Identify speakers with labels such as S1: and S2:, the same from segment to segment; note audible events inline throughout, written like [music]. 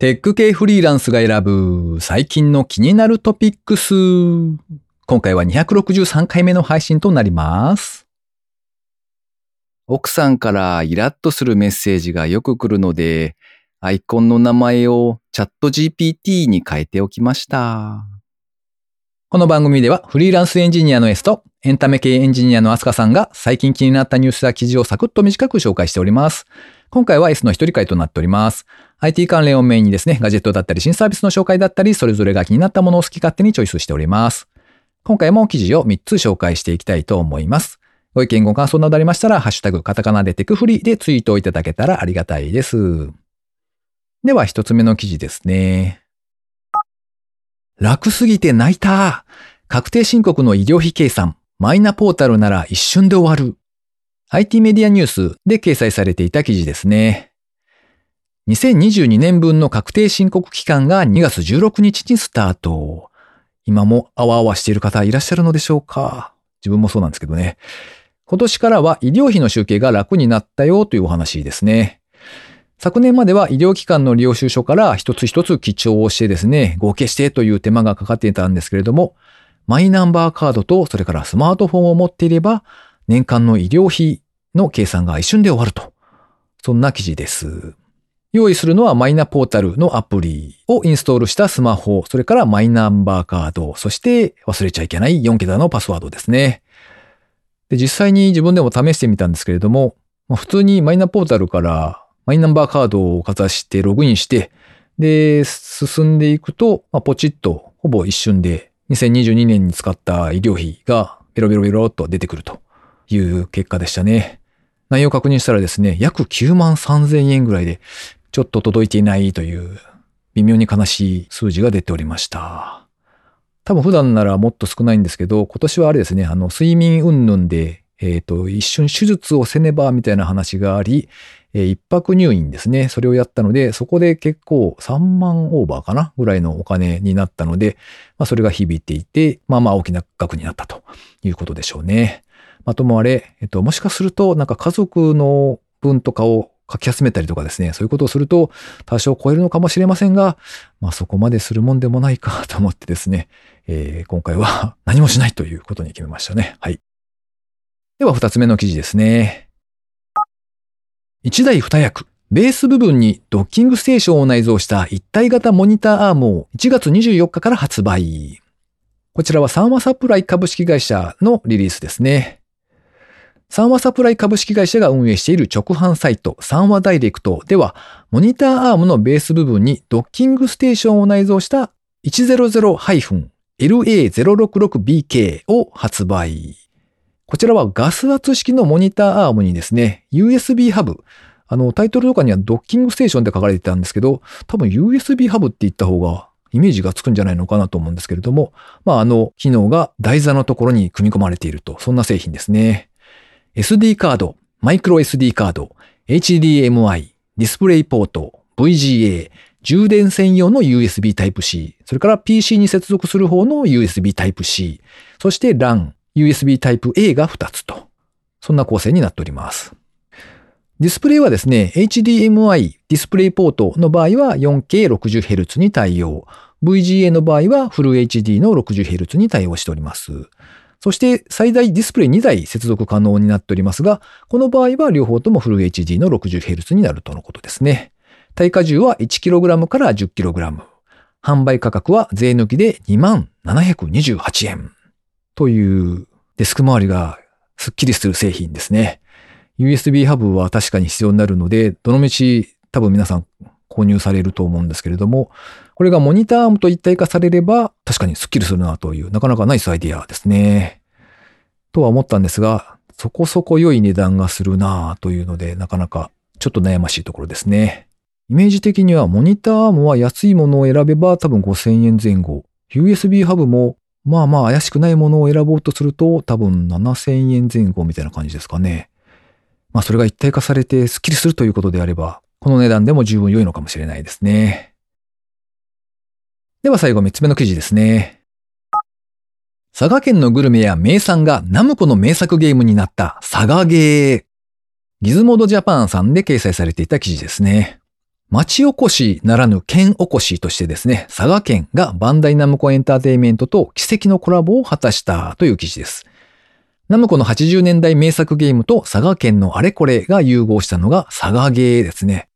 S1: テック系フリーランスが選ぶ最近の気になるトピックス。今回は263回目の配信となります。
S2: 奥さんからイラッとするメッセージがよく来るので、アイコンの名前をチャット GPT に変えておきました。
S1: この番組ではフリーランスエンジニアの S とエンタメ系エンジニアのアスカさんが最近気になったニュースや記事をサクッと短く紹介しております。今回は S の一人会となっております。IT 関連をメインにですね、ガジェットだったり新サービスの紹介だったり、それぞれが気になったものを好き勝手にチョイスしております。今回も記事を3つ紹介していきたいと思います。ご意見ご感想などありましたら、ハッシュタグカタカナでテクフリでツイートをいただけたらありがたいです。では一つ目の記事ですね。楽すぎて泣いた確定申告の医療費計算、マイナポータルなら一瞬で終わる。IT メディアニュースで掲載されていた記事ですね。2022年分の確定申告期間が2月16日にスタート。今もあわあわしている方いらっしゃるのでしょうか自分もそうなんですけどね。今年からは医療費の集計が楽になったよというお話ですね。昨年までは医療機関の領収書から一つ一つ記帳をしてですね、合計してという手間がかかっていたんですけれども、マイナンバーカードとそれからスマートフォンを持っていれば、年間の医療費の計算が一瞬で終わると。そんな記事です。用意するのはマイナポータルのアプリをインストールしたスマホ、それからマイナンバーカード、そして忘れちゃいけない4桁のパスワードですね。で実際に自分でも試してみたんですけれども、まあ普通にマイナポータルからマイナンバーカードをかざしてログインして、で、進んでいくと、まあ、ポチッとほぼ一瞬で2022年に使った医療費がベロベロベロっと出てくるという結果でしたね。内容を確認したらですね、約9万3000円ぐらいでちょっと届いていないという微妙に悲しい数字が出ておりました。多分普段ならもっと少ないんですけど、今年はあれですね、あの、睡眠云々で、えっ、と、一瞬手術をせねばみたいな話があり、えー一泊入院ですね。それをやったので、そこで結構3万オーバーかなぐらいのお金になったので、まあそれが響いていて、まあまあ大きな額になったということでしょうね。まともあれ、えっと、もしかするとなんか家族の分とかを書き集めたりとかですね、そういうことをすると多少超えるのかもしれませんが、まあそこまでするもんでもないかと思ってですね、えー今回は [laughs] 何もしないということに決めましたね。はい。では二つ目の記事ですね。一台二役。ベース部分にドッキングステーションを内蔵した一体型モニターアームを1月24日から発売。こちらはサンワサプライ株式会社のリリースですね。サンワサプライ株式会社が運営している直販サイトサンワダイレクトでは、モニターアームのベース部分にドッキングステーションを内蔵した 100-LA066BK を発売。こちらはガス圧式のモニターアームにですね、USB ハブ。あの、タイトルとかにはドッキングステーションって書かれてたんですけど、多分 USB ハブって言った方がイメージがつくんじゃないのかなと思うんですけれども、まあ、あの、機能が台座のところに組み込まれていると、そんな製品ですね。SD カード、マイクロ SD カード、HDMI、ディスプレイポート、VGA、充電専用の USB Type-C、それから PC に接続する方の USB Type-C、そして LAN、USB Type-A が2つと。そんな構成になっております。ディスプレイはですね、HDMI ディスプレイポートの場合は 4K60Hz に対応。VGA の場合はフル HD の 60Hz に対応しております。そして最大ディスプレイ2台接続可能になっておりますが、この場合は両方ともフル HD の 60Hz になるとのことですね。耐荷重は 1kg から 10kg。販売価格は税抜きで2728円。というデスク周りがスッキリする製品ですね。USB ハブは確かに必要になるので、どのみち多分皆さん購入されると思うんですけれども、これがモニターアームと一体化されれば確かにスッキリするなというなかなかナイスアイディアですね。とは思ったんですが、そこそこ良い値段がするなというので、なかなかちょっと悩ましいところですね。イメージ的にはモニターアームは安いものを選べば多分5000円前後。USB ハブもまあまあ怪しくないものを選ぼうとすると多分7000円前後みたいな感じですかね。まあそれが一体化されてスッキリするということであれば、この値段でも十分良いのかもしれないですね。では最後三つ目の記事ですね。佐賀県のグルメや名産がナムコの名作ゲームになった佐賀ゲー。ギズモードジャパンさんで掲載されていた記事ですね。町おこしならぬ県おこしとしてですね、佐賀県がバンダイナムコエンターテイメントと奇跡のコラボを果たしたという記事です。ナムコの80年代名作ゲームと佐賀県のあれこれが融合したのが佐賀ゲーですね。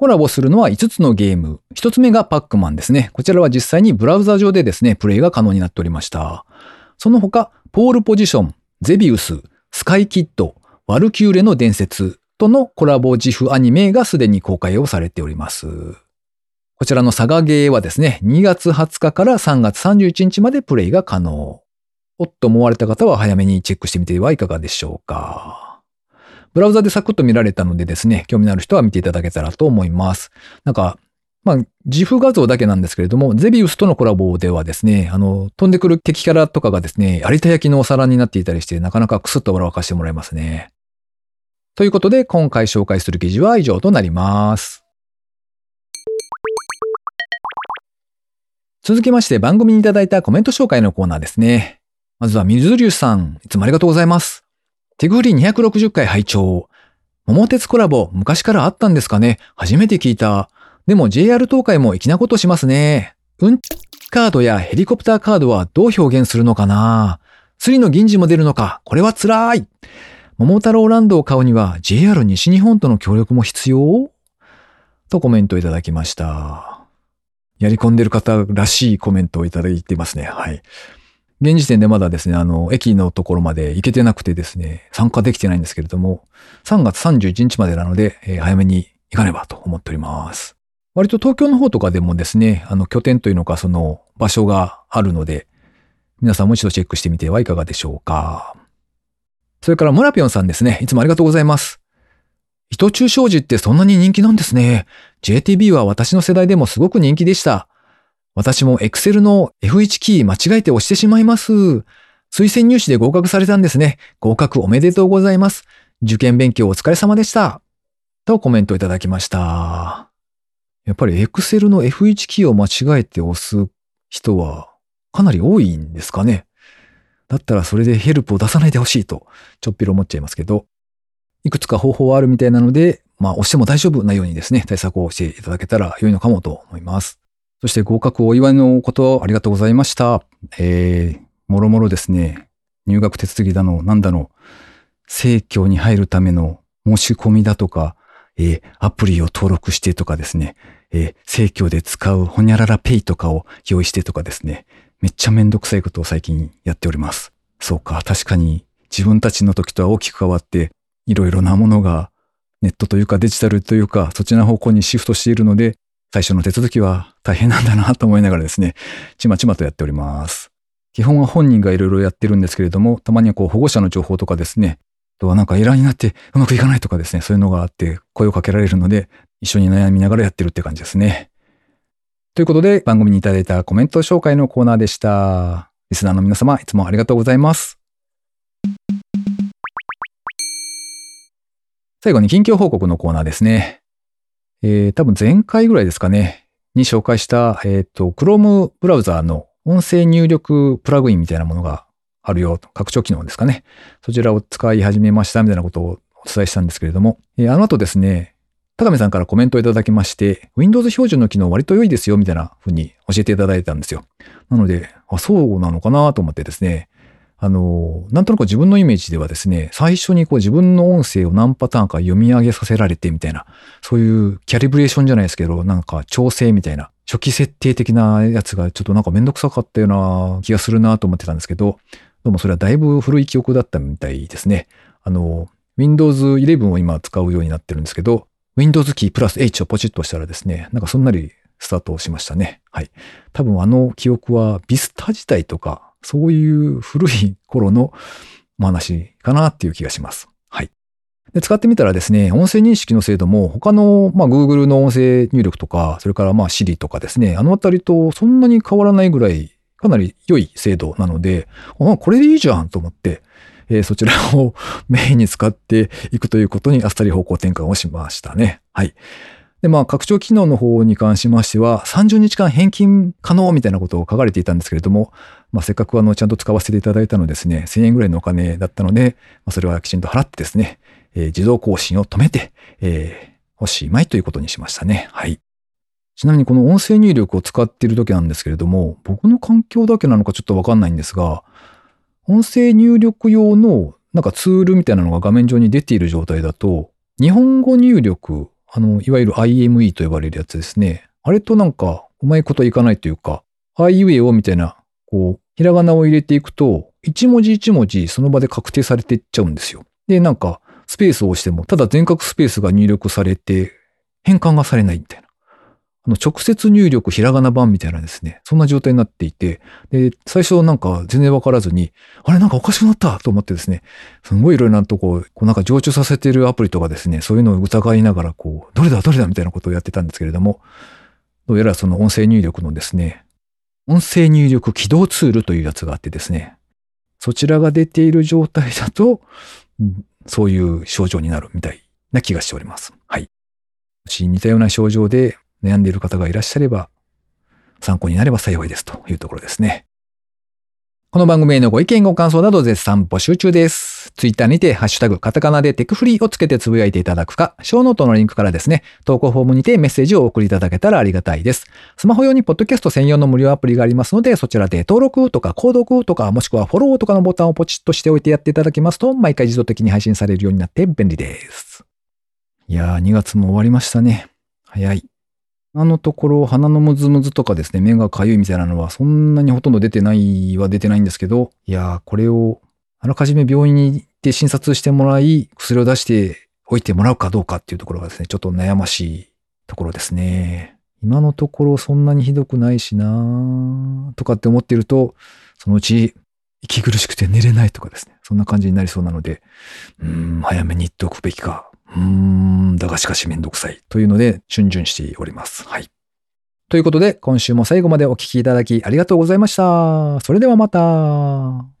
S1: コラボするのは5つのゲーム。1つ目がパックマンですね。こちらは実際にブラウザ上でですね、プレイが可能になっておりました。その他、ポールポジション、ゼビウス、スカイキッド、ワルキューレの伝説、とのコラボ自負アニメがすでに公開をされております。こちらのサガゲーはですね、2月20日から3月31日までプレイが可能。おっと思われた方は早めにチェックしてみてはいかがでしょうか。ブラウザでサクッと見られたのでですね、興味のある人は見ていただけたらと思います。なんか、まあ、自負画像だけなんですけれども、ゼビウスとのコラボではですね、あの、飛んでくる敵キャラとかがですね、有田焼のお皿になっていたりして、なかなかクスッと笑わかしてもらえますね。ということで、今回紹介する記事は以上となります。続きまして番組にいただいたコメント紹介のコーナーですね。まずは水流さん、いつもありがとうございます。手振り260回拝聴桃鉄コラボ、昔からあったんですかね？初めて聞いた。でも JR 東海も粋なことしますね。うんカードやヘリコプターカードはどう表現するのかな？釣りの銀次も出るのか？これは辛い桃太郎ランドを買うには JR 西日本との協力も必要？とコメントいただきました。やり込んでる方らしいコメントをいただいてますね。はい。現時点でまだですね、あの、駅のところまで行けてなくてですね、参加できてないんですけれども、3月31日までなので、えー、早めに行かねばと思っております。割と東京の方とかでもですね、あの、拠点というのか、その場所があるので、皆さんもう一度チェックしてみてはいかがでしょうか。それから村ぴょんさんですね。いつもありがとうございます。糸中商事ってそんなに人気なんですね。JTB は私の世代でもすごく人気でした。私も Excel の F1 キー間違えて押してしまいます。推薦入試で合格されたんですね。合格おめでとうございます。受験勉強お疲れ様でした。とコメントいただきました。やっぱり Excel の F1 キーを間違えて押す人はかなり多いんですかね。だったらそれでヘルプを出さないでほしいと、ちょっぴり思っちゃいますけど、いくつか方法はあるみたいなので、まあ押しても大丈夫なようにですね、対策をしていただけたら良いのかもと思います。そして合格お祝いのことありがとうございました。えー、もろもろですね、入学手続きだの、なんだの、生協に入るための申し込みだとか、えー、アプリを登録してとかですね、えー、生協で使うホニャララペイとかを用意してとかですね、めっちゃめんどくさいことを最近やっております。そうか、確かに自分たちの時とは大きく変わって、いろいろなものがネットというかデジタルというか、そっちの方向にシフトしているので、最初の手続きは大変なんだなと思いながらですね、ちまちまとやっております。基本は本人がいろいろやってるんですけれども、たまにはこう保護者の情報とかですね、あとはなんかエラーになってうまくいかないとかですね、そういうのがあって声をかけられるので、一緒に悩みながらやってるって感じですね。ということで、番組にいただいたコメント紹介のコーナーでした。リスナーの皆様、いつもありがとうございます。最後に近況報告のコーナーですね。えー、多分前回ぐらいですかね、に紹介した、えっ、ー、と、Chrome ブラウザーの音声入力プラグインみたいなものがあるよ、拡張機能ですかね。そちらを使い始めましたみたいなことをお伝えしたんですけれども、えー、あの後ですね、高見さんからコメントをいただきまして、Windows 標準の機能割と良いですよ、みたいな風に教えていただいたんですよ。なので、あ、そうなのかなと思ってですね、あの、なんとなく自分のイメージではですね、最初にこう自分の音声を何パターンか読み上げさせられてみたいな、そういうキャリブレーションじゃないですけど、なんか調整みたいな、初期設定的なやつがちょっとなんかめんどくさかったような気がするなと思ってたんですけど、どうもそれはだいぶ古い記憶だったみたいですね。あの、Windows 11を今使うようになってるんですけど、Windows キープラス H をポチッとしたらですね、なんかそんなにスタートしましたね。はい。多分あの記憶は Vista 自体とか、そういう古い頃の話かなっていう気がします。はい。で、使ってみたらですね、音声認識の精度も他の、まあ、Google の音声入力とか、それからまあ Siri とかですね、あのあたりとそんなに変わらないぐらい、かなり良い精度なので、あ、これでいいじゃんと思って、えー、そちらを [laughs] メインに使っていくということにあっさり方向転換をしましたね。はい。で、まあ、拡張機能の方に関しましては、30日間返金可能みたいなことを書かれていたんですけれども、まあ、せっかくあの、ちゃんと使わせていただいたのですね、1000円ぐらいのお金だったので、まあ、それはきちんと払ってですね、えー、自動更新を止めて、えー、おしまいということにしましたね。はい。ちなみにこの音声入力を使っている時なんですけれども、僕の環境だけなのかちょっとわかんないんですが、音声入力用のなんかツールみたいなのが画面上に出ている状態だと、日本語入力、あの、いわゆる IME と呼ばれるやつですね。あれとなんか、うまいこといかないというか、あいうえおみたいな、こう、ひらがなを入れていくと、一文字一文字その場で確定されていっちゃうんですよ。で、なんか、スペースを押しても、ただ全角スペースが入力されて、変換がされないみたいな。あの、直接入力ひらがな版みたいなですね、そんな状態になっていて、で、最初なんか全然わからずに、あれなんかおかしくなった！と思ってですね、すごいいろいろなとこ、こうなんか常駐させてるアプリとかですね、そういうのを疑いながら、こう、どれだ？どれだ？みたいなことをやってたんですけれども、どうやらその音声入力のですね、音声入力起動ツールというやつがあってですね、そちらが出ている状態だと、そういう症状になるみたいな気がしております。はい。もし似たような症状で悩んでいる方がいらっしゃれば、参考になれば幸いですというところですね。この番組へのご意見ご感想など絶賛募集中です。ツイッターにてハッシュタグカタカナでテクフリーをつけてつぶやいていただくか、ショーノートのリンクからですね、投稿フォームにてメッセージをお送りいただけたらありがたいです。スマホ用にポッドキャスト専用の無料アプリがありますので、そちらで登録とか購読とか、もしくはフォローとかのボタンをポチッとしておいてやっていただきますと、毎回自動的に配信されるようになって便利です。いやー、2月も終わりましたね。早い。あのところ鼻のムズムズとかですね、目がかゆいみたいなのはそんなにほとんど出てないは出てないんですけど、いやー、これをあらかじめ病院に行って診察してもらい、薬を出しておいてもらうかどうかっていうところがですね、ちょっと悩ましいところですね。今のところそんなにひどくないしなとかって思っていると、そのうち息苦しくて寝れないとかですね、そんな感じになりそうなので、うーん、早めに言っておくべきかうーん、だがしかしめんどくさい。というので、チュしております。はい。ということで、今週も最後までお聴きいただきありがとうございました。それではまた。